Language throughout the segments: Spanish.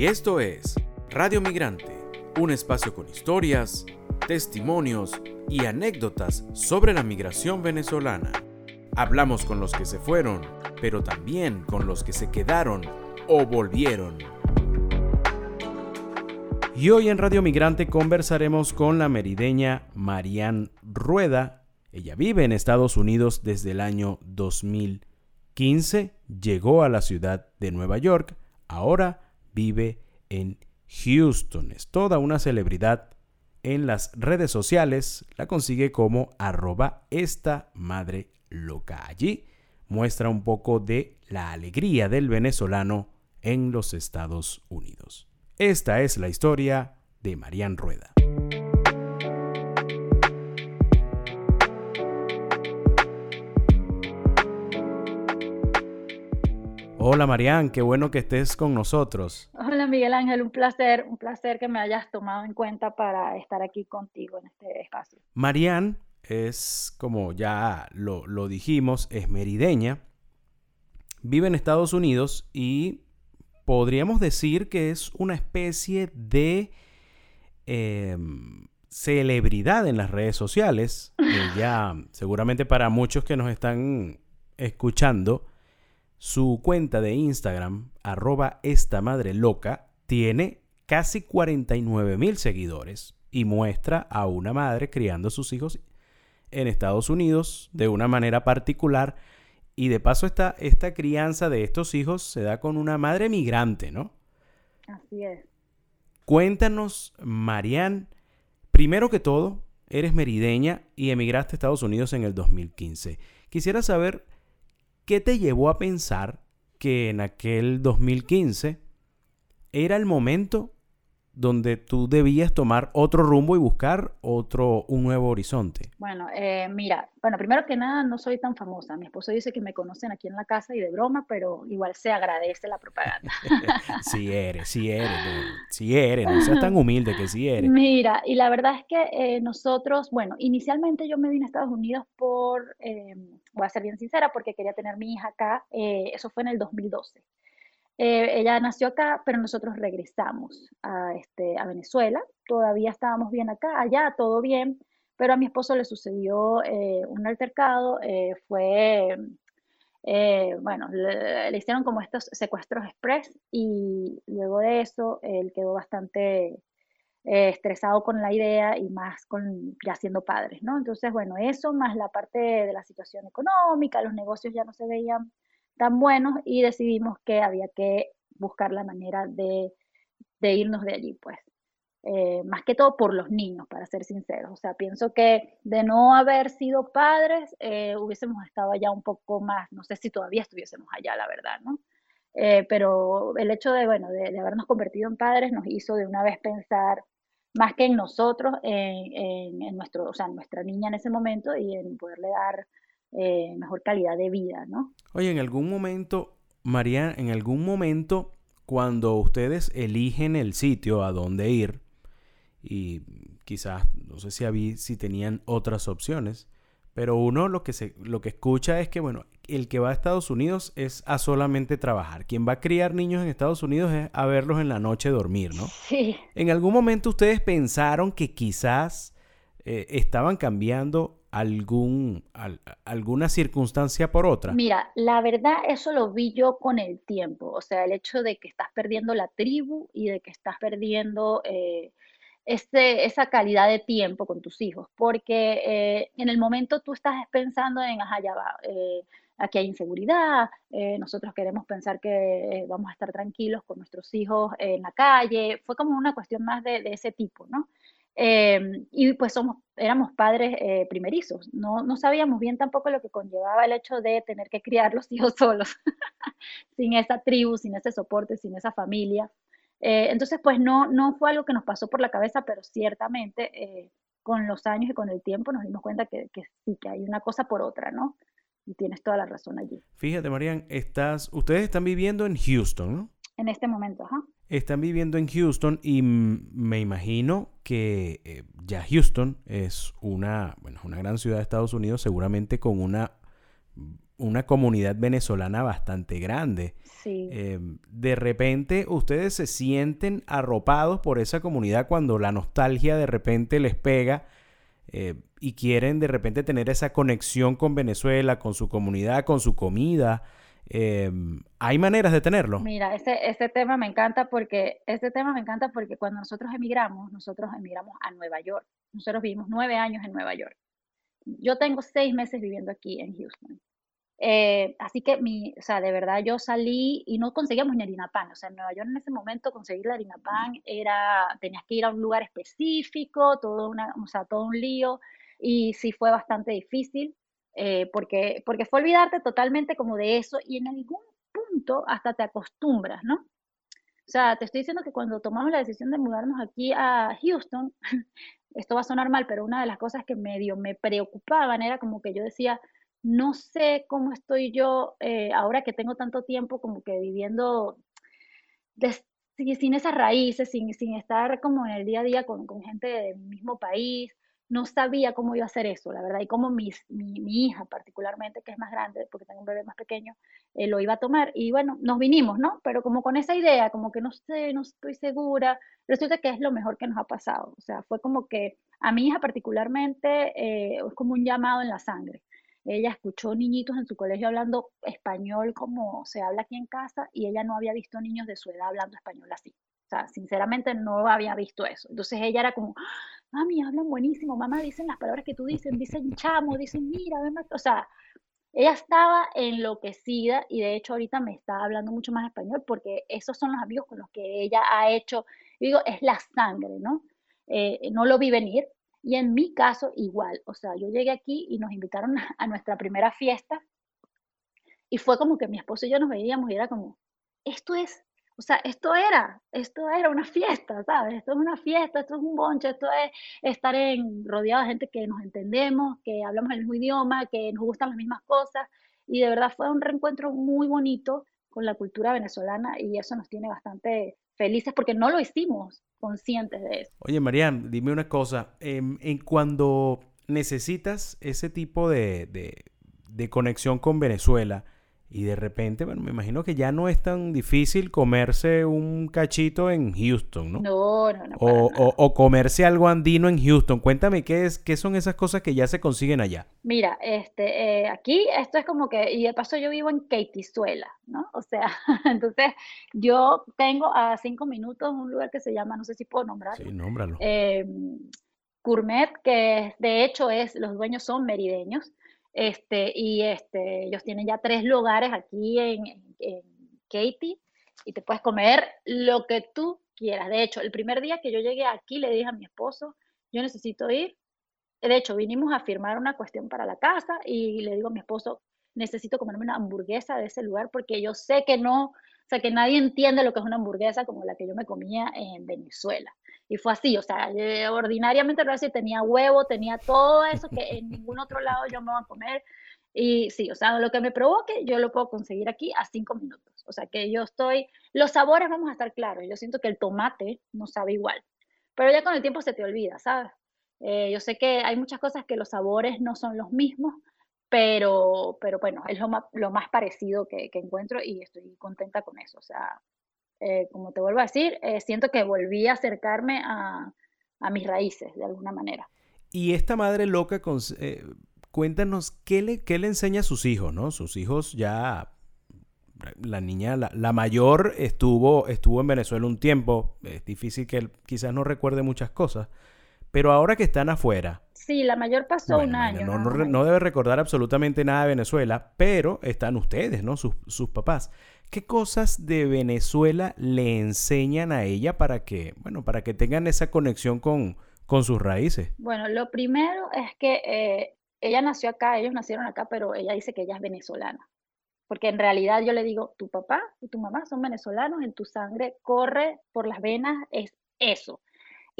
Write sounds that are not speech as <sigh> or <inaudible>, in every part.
Y esto es Radio Migrante, un espacio con historias, testimonios y anécdotas sobre la migración venezolana. Hablamos con los que se fueron, pero también con los que se quedaron o volvieron. Y hoy en Radio Migrante conversaremos con la merideña Marian Rueda. Ella vive en Estados Unidos desde el año 2015, llegó a la ciudad de Nueva York, ahora vive en Houston. Es toda una celebridad en las redes sociales. La consigue como arroba esta madre loca. Allí muestra un poco de la alegría del venezolano en los Estados Unidos. Esta es la historia de Marian Rueda. Hola Marian, qué bueno que estés con nosotros. Hola Miguel Ángel, un placer, un placer que me hayas tomado en cuenta para estar aquí contigo en este espacio. Marian es, como ya lo, dijimos, es merideña, vive en Estados Unidos y podríamos decir que es una especie de em, celebridad en las redes sociales. ya seguramente para muchos que nos están escuchando, su cuenta de Instagram, arroba esta madre loca, tiene casi 49 mil seguidores y muestra a una madre criando a sus hijos en Estados Unidos de una manera particular. Y de paso esta, esta crianza de estos hijos se da con una madre migrante, ¿no? Así es. Cuéntanos, Marianne, primero que todo, eres merideña y emigraste a Estados Unidos en el 2015. Quisiera saber ¿Qué te llevó a pensar que en aquel 2015 era el momento donde tú debías tomar otro rumbo y buscar otro, un nuevo horizonte? Bueno, eh, mira, bueno, primero que nada, no soy tan famosa. Mi esposo dice que me conocen aquí en la casa y de broma, pero igual se agradece la propaganda. <laughs> sí eres, sí eres, sí eres, no seas tan humilde que sí eres. Mira, y la verdad es que eh, nosotros, bueno, inicialmente yo me vine a Estados Unidos por... Eh, voy a ser bien sincera, porque quería tener mi hija acá, eh, eso fue en el 2012. Eh, ella nació acá, pero nosotros regresamos a, este, a Venezuela, todavía estábamos bien acá, allá todo bien, pero a mi esposo le sucedió eh, un altercado, fue, bueno, le, le, hicieron como estos secuestros express y luego de eso él quedó bastante eh, estresado con la idea y más con ya siendo padres, ¿no? Entonces, bueno, eso más la parte de la situación económica, los negocios ya no se veían tan buenos y decidimos que había que buscar la manera de, irnos de allí, pues. Eh, más que todo por los niños, para ser sinceros. O sea, pienso que de no haber sido padres, eh, hubiésemos estado allá un poco más, no sé si todavía estuviésemos allá, la verdad, ¿no? pero el hecho de, bueno, de, habernos convertido en padres nos hizo de una vez pensar más que en nosotros, en, nuestro, o sea, nuestra niña en ese momento y en poderle dar eh, mejor calidad de vida, ¿no? Oye, en algún momento, María, en algún momento, cuando ustedes eligen el sitio a dónde ir, y quizás, no sé si, había, si tenían otras opciones, pero uno lo que, se, lo que escucha es que, bueno, el que va a Estados Unidos es a solamente trabajar. Quien va a criar niños en Estados Unidos es a verlos en la noche dormir, ¿no? Sí. ¿En algún momento ustedes pensaron que quizás eh, estaban cambiando algún, alguna circunstancia por otra? Mira, la verdad eso lo vi yo con el tiempo. O sea, el hecho de que estás perdiendo la tribu y de que estás perdiendo... Eh, esa calidad de tiempo con tus hijos, porque eh, en el momento tú estás pensando en, ajá, ya va, aquí hay inseguridad, eh, nosotros queremos pensar que eh, vamos a estar tranquilos con nuestros hijos en la calle, fue como una cuestión más de, ese tipo, ¿no? Em, y pues somos, éramos padres eh, primerizos, no, no sabíamos bien tampoco lo que conllevaba el hecho de tener que criar los <laughs> hijos solos, sin esa tribu, sin ese soporte, sin esa familia. Entonces, pues no, no fue algo que nos pasó por la cabeza, pero ciertamente con los años y con el tiempo nos dimos cuenta que, que sí, que hay una cosa por otra, ¿no? Y tienes toda la razón allí. Fíjate, Marian, estás, ustedes están viviendo en Houston, ¿no? En este momento, ajá. Están viviendo en Houston y me imagino que eh, ya Houston es una, bueno, una gran ciudad de Estados Unidos, seguramente con una, una comunidad venezolana bastante grande. Sí. Em, de repente ustedes se sienten arropados por esa comunidad cuando la nostalgia de repente les pega eh, y quieren de repente tener esa conexión con Venezuela, con su comunidad, con su comida. Em, ¿Hay maneras de tenerlo? Mira, ese, ese tema me encanta porque ese tema me encanta porque cuando nosotros emigramos, nosotros emigramos a Nueva York. Nosotros vivimos nueve años en Nueva York. Yo tengo seis meses viviendo aquí en Houston. Eh, así que, mi, o sea, de verdad yo salí y no conseguíamos ni harina pan. O sea, en Nueva York en ese momento conseguir la harina pan era, tenías que ir a un lugar específico, todo, una, o sea, todo un lío. Y sí fue bastante difícil eh, porque, porque fue olvidarte totalmente como de eso y en algún punto hasta te acostumbras, ¿no? O sea, te estoy diciendo que cuando tomamos la decisión de mudarnos aquí a Houston, <laughs> esto va a sonar mal, pero una de las cosas que medio me preocupaban era como que yo decía, no sé cómo estoy yo eh, ahora que tengo tanto tiempo como que viviendo sin, esas raíces, sin, sin, estar como en el día a día con, con, gente del mismo país. No sabía cómo iba a hacer eso, la verdad, y cómo mi, mi, hija particularmente, que es más grande, porque tengo un bebé más pequeño, eh, lo iba a tomar. Y bueno, nos vinimos, ¿no? Pero como con esa idea, como que no sé, no estoy segura, resulta que es lo mejor que nos ha pasado. O sea, fue como que a mi hija particularmente eh, es como un llamado en la sangre ella escuchó niñitos en su colegio hablando español como se habla aquí en casa y ella no había visto niños de su edad hablando español así. O sea, sinceramente no había visto eso. Entonces ella era como, mami, hablan buenísimo, mamá, dicen las palabras que tú dices, dicen chamo, dicen mira, o sea, ella estaba enloquecida y de hecho ahorita me está hablando mucho más español porque esos son los amigos con los que ella ha hecho, digo, es la sangre, ¿no? Eh, no lo vi venir, y en mi caso, igual. O sea, yo llegué aquí y nos invitaron a, nuestra primera fiesta y fue como que mi esposo y yo nos veíamos y era como, esto es, o sea, esto era, esto era una fiesta, ¿sabes? Esto es una fiesta, esto es un bonche, esto es estar en, rodeado de gente que nos entendemos, que hablamos el mismo idioma, que nos gustan las mismas cosas. Y de verdad fue un reencuentro muy bonito con la cultura venezolana y eso nos tiene bastante felices porque no lo hicimos conscientes de eso. Oye, Marian, dime una cosa. Em, en, cuando necesitas ese tipo de, de conexión con Venezuela, y de repente, bueno, me imagino que ya no es tan difícil comerse un cachito en Houston, ¿no? No, no, no. O, o, comerse algo andino en Houston. Cuéntame qué es, qué son esas cosas que ya se consiguen allá. Mira, este, eh, aquí esto es como que, y de paso yo vivo en Keitizuela, ¿no? O sea, <laughs> entonces yo tengo a cinco minutos un lugar que se llama, no sé si puedo nombrarlo. Sí, nómbralo. Eh, Gourmet, que de hecho es, los dueños son merideños. Este, y este, ellos tienen ya tres lugares aquí en, en Katy y te puedes comer lo que tú quieras. De hecho, el primer día que yo llegué aquí le dije a mi esposo, yo necesito ir. De hecho, vinimos a firmar una cuestión para la casa y le digo a mi esposo, necesito comerme una hamburguesa de ese lugar porque yo sé que no, sea, que nadie entiende lo que es una hamburguesa como la que yo me comía en Venezuela. Y fue así, o sea, ordinariamente lo decir, tenía huevo, tenía todo eso que en ningún otro lado yo me voy a comer. Y sí, o sea, lo que me provoque, yo lo puedo conseguir aquí a cinco minutos. O sea, que yo estoy, los sabores vamos a estar claros. Yo siento que el tomate no sabe igual, pero ya con el tiempo se te olvida, ¿sabes? Eh, yo sé que hay muchas cosas que los sabores no son los mismos, pero, pero bueno, es lo más, lo más parecido que, que encuentro y estoy contenta con eso. O sea, eh, como te vuelvo a decir, eh, siento que volví a acercarme a, mis raíces de alguna manera. Y esta madre loca, eh, cuéntanos qué le, qué le enseña a sus hijos, ¿no? Sus hijos ya, la niña, la, mayor estuvo, estuvo en Venezuela un tiempo, es difícil que él quizás no recuerde muchas cosas, pero ahora que están afuera. Sí, la mayor pasó un año. No, no, debe recordar absolutamente nada de Venezuela, pero están ustedes, ¿no? Sus, sus papás. ¿Qué cosas de Venezuela le enseñan a ella para que, bueno, para que tengan esa conexión con, con sus raíces? Bueno, lo primero es que eh, ella nació acá, ellos nacieron acá, pero ella dice que ella es venezolana. Porque en realidad yo le digo, tu papá y tu mamá son venezolanos, en tu sangre corre por las venas, es eso.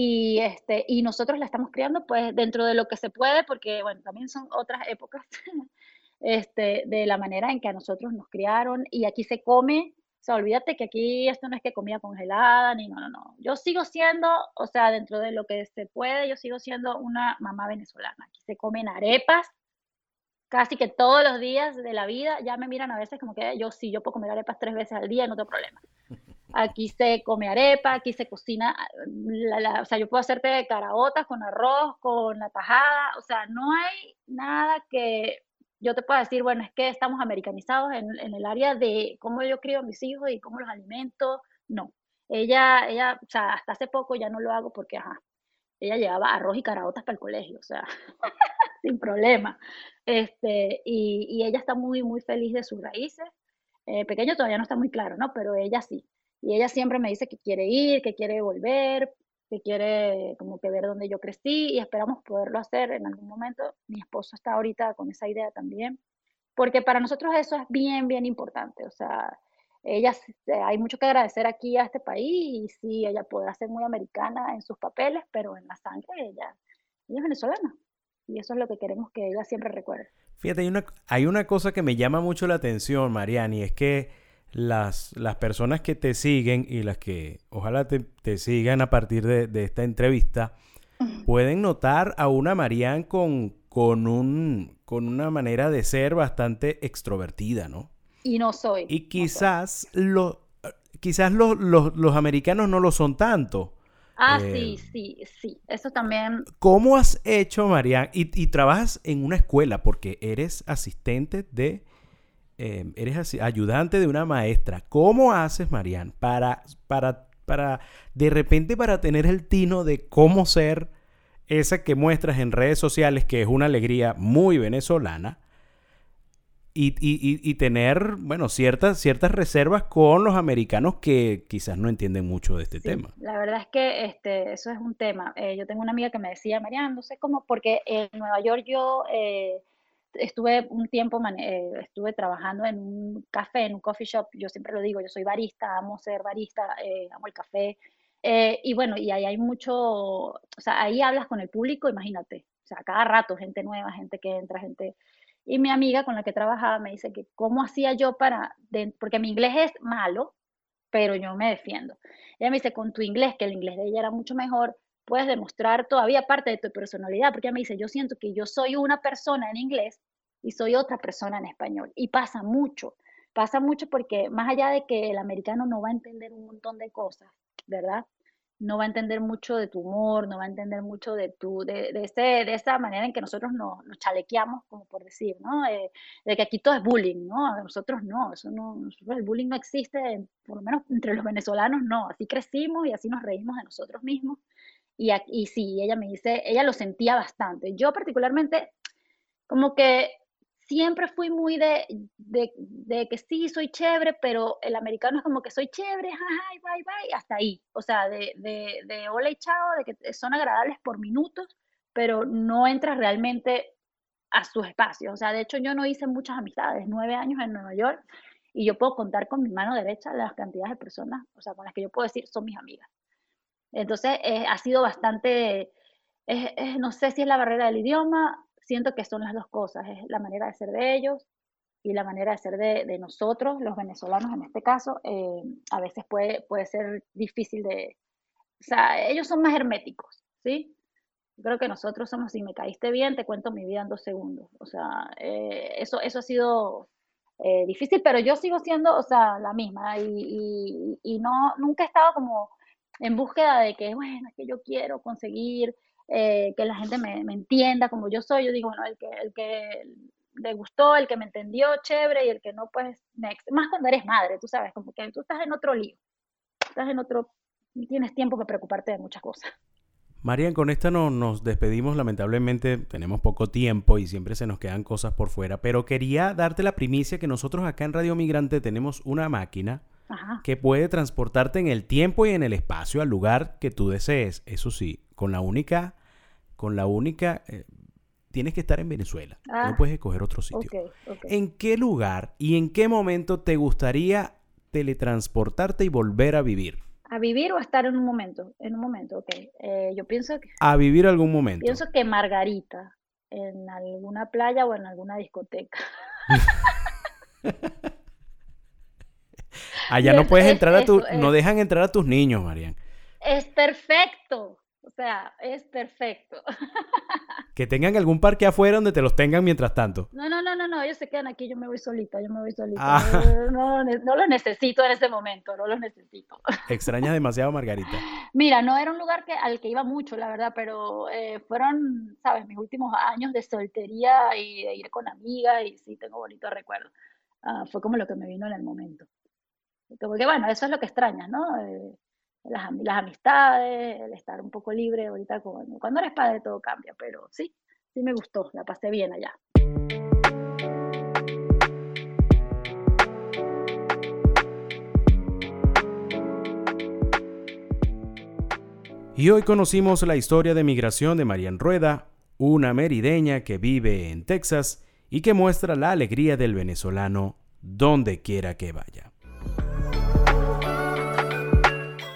Y, este, y nosotros la estamos criando pues dentro de lo que se puede, porque bueno, también son otras épocas <laughs> este, de la manera en que a nosotros nos criaron y aquí se come, o sea, olvídate que aquí esto no es que comida congelada, ni no, no, no. Yo sigo siendo, o sea, dentro de lo que se puede, yo sigo siendo una mamá venezolana. Aquí se comen arepas, casi que todos los días de la vida, ya me miran a veces como que yo sí, yo puedo comer arepas tres veces al día, no tengo problema. <laughs> Aquí se come arepa, aquí se cocina, o sea, yo puedo hacerte caraotas con arroz, con la tajada, o sea, no hay nada que yo te pueda decir, bueno, es que estamos americanizados en, en el área de cómo yo crío a mis hijos y cómo los alimento, no. Ella, ella, o sea, hasta hace poco ya no lo hago porque, ajá, ella llevaba arroz y caraotas para el colegio, o sea, <laughs> sin problema. Este, y, y, ella está muy, muy feliz de sus raíces. Eh, pequeño todavía no está muy claro, ¿no? Pero ella sí. Y ella siempre me dice que quiere ir, que quiere volver, que quiere como que ver dónde yo crecí y esperamos poderlo hacer en algún momento. Mi esposo está ahorita con esa idea también, porque para nosotros eso es bien, bien importante. O sea, ella, hay mucho que agradecer aquí a este país y sí, ella podrá ser muy americana en sus papeles, pero en la sangre ella, ella es venezolana. Y eso es lo que queremos que ella siempre recuerde. Fíjate, hay una, hay una cosa que me llama mucho la atención, Mariani, es que las, las personas que te siguen y las que ojalá te, sigan a partir de, esta entrevista, pueden notar a una Marian con, con, un, con una manera de ser bastante extrovertida, ¿no? Y no soy. Y quizás, quizás los, los, americanos no lo son tanto. Ah, sí, eh, sí, sí. Eso también. ¿Cómo has hecho, Marian? Y, y trabajas en una escuela porque eres asistente de Em, eres ayudante de una maestra. ¿Cómo haces, Marian, para, para, para, de repente, para tener el tino de cómo ser esa que muestras en redes sociales, que es una alegría muy venezolana, y, tener, bueno, ciertas, ciertas reservas con los americanos que quizás no entienden mucho de este tema. La verdad es que este, eso es un tema. Eh, yo tengo una amiga que me decía, Marian, no sé cómo, porque en Nueva York yo... Eh, estuve un tiempo, eh, estuve trabajando en un café, en un coffee shop, yo siempre lo digo, yo soy barista, amo ser barista, amo el café, y bueno, y ahí hay mucho, o sea, ahí hablas con el público, imagínate, o sea, cada rato gente nueva, gente que entra, gente... Y mi amiga con la que trabajaba me dice que cómo hacía yo para, porque mi inglés es malo, pero yo me defiendo. Ella me dice, con tu inglés, que el inglés de ella era mucho mejor, puedes demostrar todavía parte de tu personalidad, porque ella me dice, yo siento que yo soy una persona en inglés y soy otra persona en español. Y pasa mucho, pasa mucho porque más allá de que el americano no va a entender un montón de cosas, ¿verdad? No va a entender mucho de tu humor, no va a entender mucho de tu, de, de, ese, de esa manera en que nosotros nos, nos chalequeamos, como por decir, ¿no? Eh, de que aquí todo es bullying, ¿no? nosotros no, eso no, el bullying no existe, por lo menos entre los venezolanos no, así crecimos y así nos reímos de nosotros mismos y, y sí, ella me dice, ella lo sentía bastante. Yo particularmente, como que siempre fui muy de, de, de, que sí, soy chévere, pero el americano es como que soy chévere, hi, bye, bye, hasta ahí. O sea, de, de, de hola y chao, de que son agradables por minutos, pero no entras realmente a sus espacios. O sea, de hecho yo no hice muchas amistades, nueve años en Nueva York, y yo puedo contar con mi mano derecha las cantidades de personas, o sea, con las que yo puedo decir son mis amigas. Entonces, eh, ha sido bastante, no sé si es la barrera del idioma, siento que son las dos cosas, es la manera de ser de ellos y la manera de ser de, nosotros, los venezolanos en este caso, eh, a veces puede, puede ser difícil de, o sea, ellos son más herméticos, ¿sí? Yo creo que nosotros somos, si me caíste bien, te cuento mi vida en dos segundos. O sea, eh, eso, eso ha sido difícil, pero yo sigo siendo, o sea, la misma y, y, y, no, nunca he estado como en búsqueda de que, bueno, es que yo quiero conseguir eh, que la gente me, me, entienda como yo soy. Yo digo, bueno, el que, el que le gustó, el que me entendió, chévere, y el que no, pues, next. Más cuando eres madre, tú sabes, como que tú estás en otro lío, estás en otro, tienes tiempo que preocuparte de muchas cosas. Marian, con esta no, nos despedimos. Lamentablemente tenemos poco tiempo y siempre se nos quedan cosas por fuera. Pero quería darte la primicia que nosotros acá en Radio Migrante tenemos una máquina que puede transportarte en el tiempo y en el espacio al lugar que tú desees. Eso sí, con la única, con la única, eh, tienes que estar en Venezuela. no ah, puedes escoger otro sitio. ¿En qué lugar y en qué momento te gustaría teletransportarte y volver a vivir? ¿A vivir o a estar en un momento? En un momento, ok. Eh, yo pienso que... A vivir algún momento. Pienso que Margarita, en alguna playa o en alguna discoteca. <laughs> Allá no puedes entrar a tu, no dejan entrar a tus niños, Marian. Es perfecto. O sea, es perfecto. <laughs> Que tengan algún parque afuera donde te los tengan mientras tanto. No, no, no, no, no, ellos se quedan aquí, yo me voy solita, yo me voy solita. Ah. <laughs> No, no, los necesito en ese momento, no los necesito. <laughs> Extrañas demasiado, Margarita. Mira, no era un lugar que, al que iba mucho, la verdad, pero eh, fueron, sabes, mis últimos años de soltería y de ir con amigas y sí, tengo bonitos recuerdos. Ah, fue como lo que me vino en el momento. Porque bueno, eso es lo que extrañas, ¿no? Eh, las, amistades, el estar un poco libre ahorita cuando eres padre todo cambia, pero sí, sí me gustó, la pasé bien allá. Y hoy conocimos la historia de migración de Marian Rueda, una merideña que vive en Texas y que muestra la alegría del venezolano donde quiera que vaya.